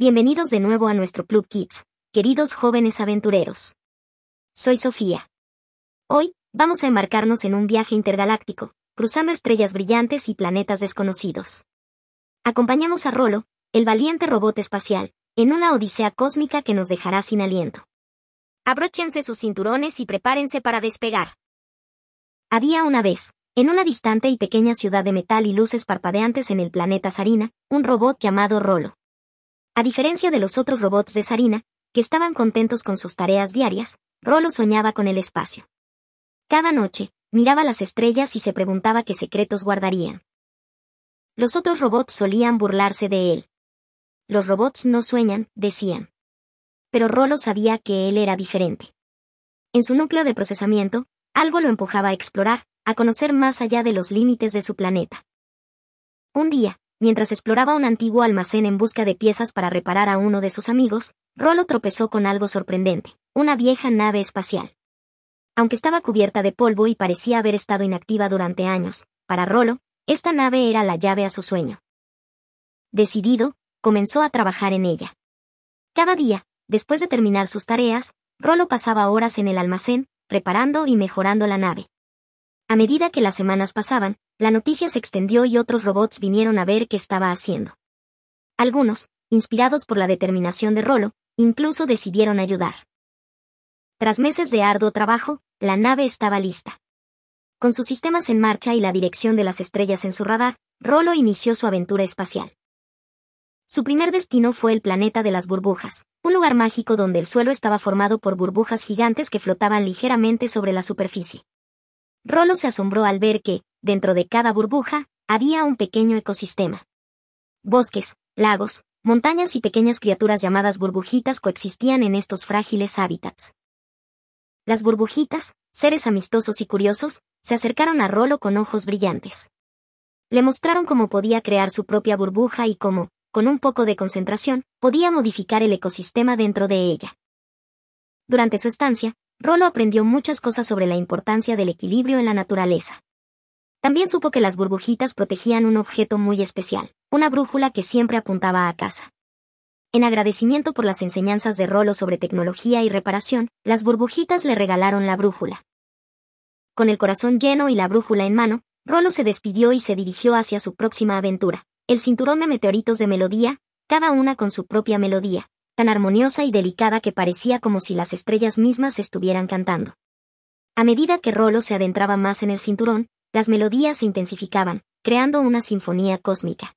Bienvenidos de nuevo a nuestro Club Kids, queridos jóvenes aventureros. Soy Sofía. Hoy, vamos a embarcarnos en un viaje intergaláctico, cruzando estrellas brillantes y planetas desconocidos. Acompañamos a Rolo, el valiente robot espacial, en una odisea cósmica que nos dejará sin aliento. Abróchense sus cinturones y prepárense para despegar. Había una vez, en una distante y pequeña ciudad de metal y luces parpadeantes en el planeta Sarina, un robot llamado Rolo. A diferencia de los otros robots de Sarina, que estaban contentos con sus tareas diarias, Rolo soñaba con el espacio. Cada noche, miraba las estrellas y se preguntaba qué secretos guardarían. Los otros robots solían burlarse de él. Los robots no sueñan, decían pero Rolo sabía que él era diferente. En su núcleo de procesamiento, algo lo empujaba a explorar, a conocer más allá de los límites de su planeta. Un día, mientras exploraba un antiguo almacén en busca de piezas para reparar a uno de sus amigos, Rolo tropezó con algo sorprendente, una vieja nave espacial. Aunque estaba cubierta de polvo y parecía haber estado inactiva durante años, para Rolo, esta nave era la llave a su sueño. Decidido, comenzó a trabajar en ella. Cada día, Después de terminar sus tareas, Rolo pasaba horas en el almacén, reparando y mejorando la nave. A medida que las semanas pasaban, la noticia se extendió y otros robots vinieron a ver qué estaba haciendo. Algunos, inspirados por la determinación de Rolo, incluso decidieron ayudar. Tras meses de arduo trabajo, la nave estaba lista. Con sus sistemas en marcha y la dirección de las estrellas en su radar, Rolo inició su aventura espacial. Su primer destino fue el planeta de las burbujas, un lugar mágico donde el suelo estaba formado por burbujas gigantes que flotaban ligeramente sobre la superficie. Rolo se asombró al ver que, dentro de cada burbuja, había un pequeño ecosistema. Bosques, lagos, montañas y pequeñas criaturas llamadas burbujitas coexistían en estos frágiles hábitats. Las burbujitas, seres amistosos y curiosos, se acercaron a Rolo con ojos brillantes. Le mostraron cómo podía crear su propia burbuja y cómo, con un poco de concentración, podía modificar el ecosistema dentro de ella. Durante su estancia, Rolo aprendió muchas cosas sobre la importancia del equilibrio en la naturaleza. También supo que las burbujitas protegían un objeto muy especial, una brújula que siempre apuntaba a casa. En agradecimiento por las enseñanzas de Rolo sobre tecnología y reparación, las burbujitas le regalaron la brújula. Con el corazón lleno y la brújula en mano, Rolo se despidió y se dirigió hacia su próxima aventura, el cinturón de meteoritos de melodía, cada una con su propia melodía, tan armoniosa y delicada que parecía como si las estrellas mismas estuvieran cantando. A medida que Rolo se adentraba más en el cinturón, las melodías se intensificaban, creando una sinfonía cósmica.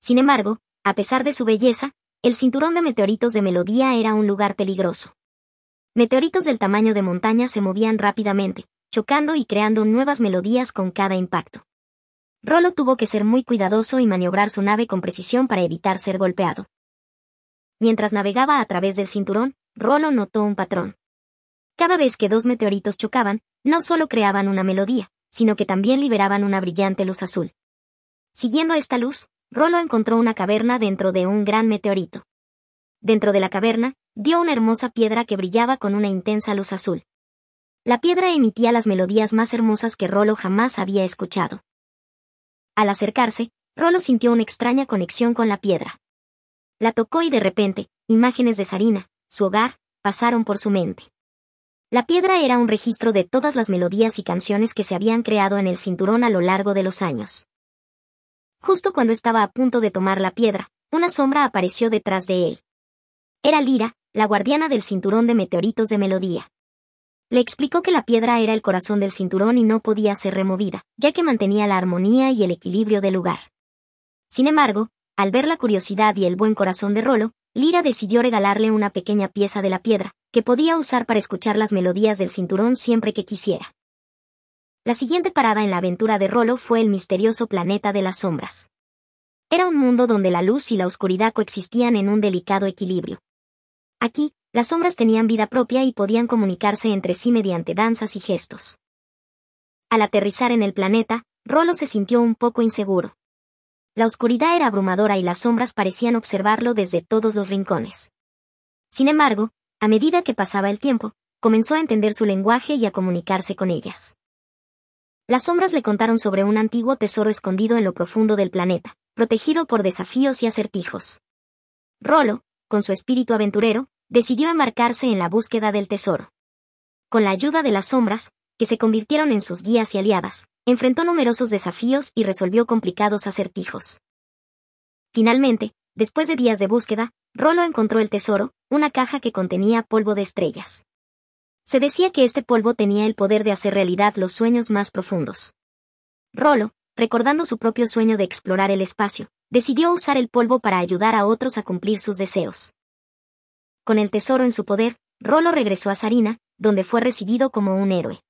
Sin embargo, a pesar de su belleza, el cinturón de meteoritos de melodía era un lugar peligroso. Meteoritos del tamaño de montañas se movían rápidamente, chocando y creando nuevas melodías con cada impacto. Rolo tuvo que ser muy cuidadoso y maniobrar su nave con precisión para evitar ser golpeado. Mientras navegaba a través del cinturón, Rolo notó un patrón. Cada vez que dos meteoritos chocaban, no solo creaban una melodía, sino que también liberaban una brillante luz azul. Siguiendo esta luz, Rolo encontró una caverna dentro de un gran meteorito. Dentro de la caverna, vio una hermosa piedra que brillaba con una intensa luz azul. La piedra emitía las melodías más hermosas que Rolo jamás había escuchado. Al acercarse, Rolo sintió una extraña conexión con la piedra. La tocó y de repente, imágenes de Sarina, su hogar, pasaron por su mente. La piedra era un registro de todas las melodías y canciones que se habían creado en el cinturón a lo largo de los años. Justo cuando estaba a punto de tomar la piedra, una sombra apareció detrás de él. Era Lira, la guardiana del cinturón de meteoritos de melodía. Le explicó que la piedra era el corazón del cinturón y no podía ser removida, ya que mantenía la armonía y el equilibrio del lugar. Sin embargo, al ver la curiosidad y el buen corazón de Rolo, Lira decidió regalarle una pequeña pieza de la piedra, que podía usar para escuchar las melodías del cinturón siempre que quisiera. La siguiente parada en la aventura de Rolo fue el misterioso planeta de las sombras. Era un mundo donde la luz y la oscuridad coexistían en un delicado equilibrio. Aquí, las sombras tenían vida propia y podían comunicarse entre sí mediante danzas y gestos. Al aterrizar en el planeta, Rolo se sintió un poco inseguro. La oscuridad era abrumadora y las sombras parecían observarlo desde todos los rincones. Sin embargo, a medida que pasaba el tiempo, comenzó a entender su lenguaje y a comunicarse con ellas. Las sombras le contaron sobre un antiguo tesoro escondido en lo profundo del planeta, protegido por desafíos y acertijos. Rolo, con su espíritu aventurero, decidió embarcarse en la búsqueda del tesoro. Con la ayuda de las sombras, que se convirtieron en sus guías y aliadas, enfrentó numerosos desafíos y resolvió complicados acertijos. Finalmente, después de días de búsqueda, Rolo encontró el tesoro, una caja que contenía polvo de estrellas. Se decía que este polvo tenía el poder de hacer realidad los sueños más profundos. Rolo, recordando su propio sueño de explorar el espacio, decidió usar el polvo para ayudar a otros a cumplir sus deseos. Con el tesoro en su poder, Rolo regresó a Sarina, donde fue recibido como un héroe.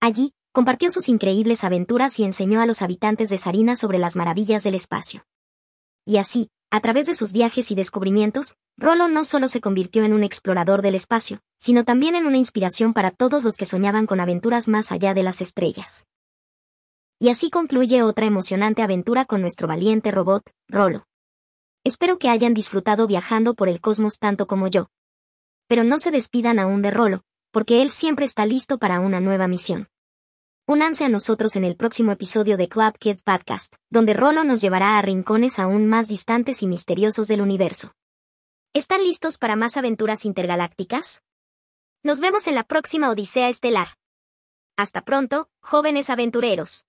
Allí, compartió sus increíbles aventuras y enseñó a los habitantes de Sarina sobre las maravillas del espacio. Y así, a través de sus viajes y descubrimientos, Rolo no solo se convirtió en un explorador del espacio, sino también en una inspiración para todos los que soñaban con aventuras más allá de las estrellas. Y así concluye otra emocionante aventura con nuestro valiente robot, Rolo. Espero que hayan disfrutado viajando por el cosmos tanto como yo. Pero no se despidan aún de Rolo, porque él siempre está listo para una nueva misión. Únanse a nosotros en el próximo episodio de Club Kids Podcast, donde Rolo nos llevará a rincones aún más distantes y misteriosos del universo. ¿Están listos para más aventuras intergalácticas? Nos vemos en la próxima Odisea Estelar. Hasta pronto, jóvenes aventureros.